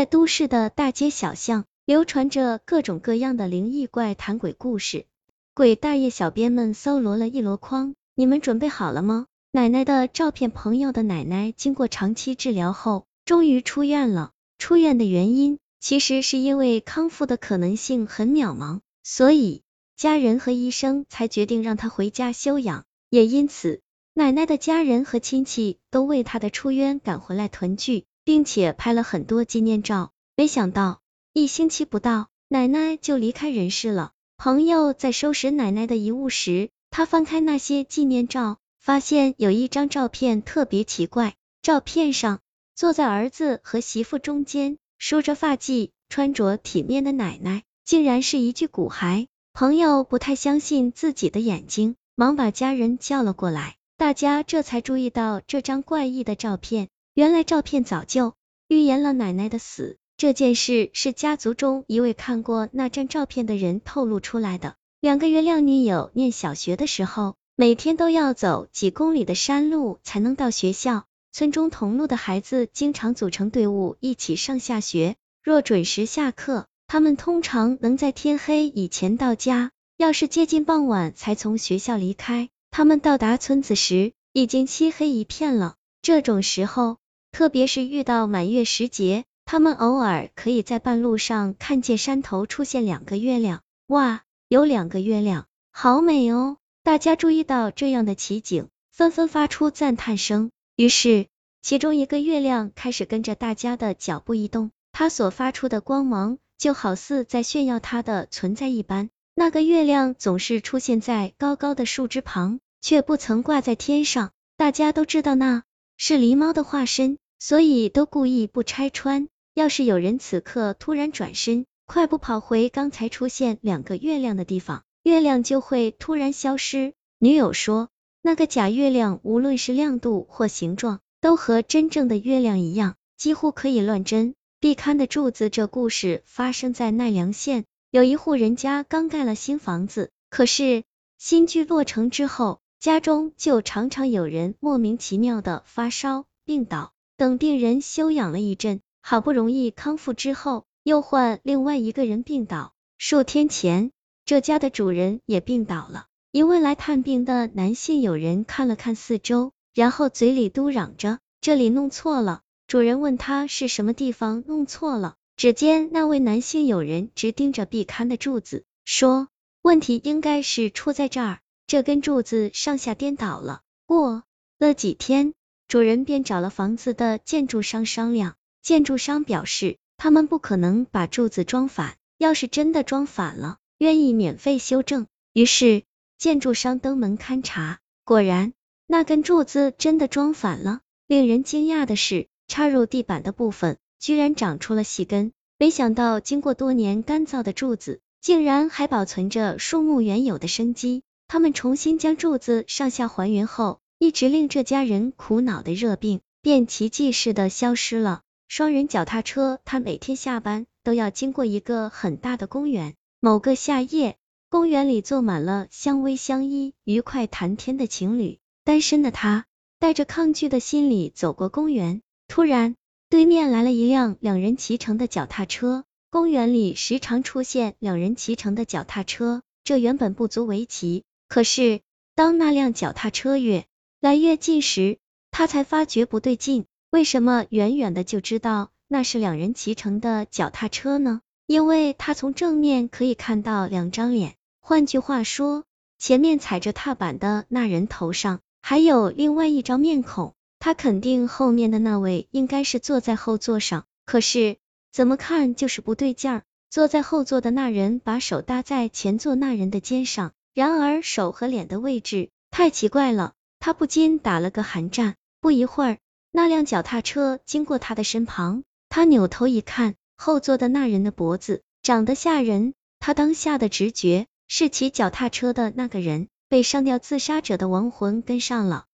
在都市的大街小巷，流传着各种各样的灵异怪谈鬼故事。鬼大爷小编们搜罗了一箩筐，你们准备好了吗？奶奶的照片，朋友的奶奶经过长期治疗后，终于出院了。出院的原因，其实是因为康复的可能性很渺茫，所以家人和医生才决定让他回家休养。也因此，奶奶的家人和亲戚都为他的出院赶回来团聚。并且拍了很多纪念照，没想到一星期不到，奶奶就离开人世了。朋友在收拾奶奶的遗物时，他翻开那些纪念照，发现有一张照片特别奇怪。照片上坐在儿子和媳妇中间，梳着发髻、穿着体面的奶奶，竟然是一具骨骸。朋友不太相信自己的眼睛，忙把家人叫了过来，大家这才注意到这张怪异的照片。原来照片早就预言了奶奶的死，这件事是家族中一位看过那张照片的人透露出来的。两个月亮女友念小学的时候，每天都要走几公里的山路才能到学校。村中同路的孩子经常组成队伍一起上下学，若准时下课，他们通常能在天黑以前到家。要是接近傍晚才从学校离开，他们到达村子时已经漆黑一片了。这种时候。特别是遇到满月时节，他们偶尔可以在半路上看见山头出现两个月亮。哇，有两个月亮，好美哦！大家注意到这样的奇景，纷纷发出赞叹声。于是，其中一个月亮开始跟着大家的脚步移动，它所发出的光芒就好似在炫耀它的存在一般。那个月亮总是出现在高高的树枝旁，却不曾挂在天上。大家都知道那。是狸猫的化身，所以都故意不拆穿。要是有人此刻突然转身，快步跑回刚才出现两个月亮的地方，月亮就会突然消失。女友说，那个假月亮无论是亮度或形状，都和真正的月亮一样，几乎可以乱真。壁龛的柱子，这故事发生在奈良县，有一户人家刚盖了新房子，可是新居落成之后。家中就常常有人莫名其妙的发烧、病倒，等病人休养了一阵，好不容易康复之后，又换另外一个人病倒。数天前，这家的主人也病倒了。一位来探病的男性友人看了看四周，然后嘴里嘟嚷着：“这里弄错了。”主人问他是什么地方弄错了，只见那位男性友人直盯着壁龛的柱子，说：“问题应该是出在这儿。”这根柱子上下颠倒了。过了几天，主人便找了房子的建筑商商量。建筑商表示，他们不可能把柱子装反，要是真的装反了，愿意免费修正。于是，建筑商登门勘察，果然，那根柱子真的装反了。令人惊讶的是，插入地板的部分居然长出了细根。没想到，经过多年干燥的柱子，竟然还保存着树木原有的生机。他们重新将柱子上下还原后，一直令这家人苦恼的热病便奇迹似的消失了。双人脚踏车，他每天下班都要经过一个很大的公园。某个夏夜，公园里坐满了相偎相依、愉快谈天的情侣。单身的他带着抗拒的心理走过公园，突然对面来了一辆两人骑乘的脚踏车。公园里时常出现两人骑乘的脚踏车，这原本不足为奇。可是，当那辆脚踏车越来越近时，他才发觉不对劲。为什么远远的就知道那是两人骑乘的脚踏车呢？因为他从正面可以看到两张脸。换句话说，前面踩着踏板的那人头上还有另外一张面孔。他肯定后面的那位应该是坐在后座上。可是怎么看就是不对劲儿。坐在后座的那人把手搭在前座那人的肩上。然而手和脸的位置太奇怪了，他不禁打了个寒战。不一会儿，那辆脚踏车经过他的身旁，他扭头一看，后座的那人的脖子长得吓人。他当下的直觉是骑脚踏车的那个人被上吊自杀者的亡魂跟上了。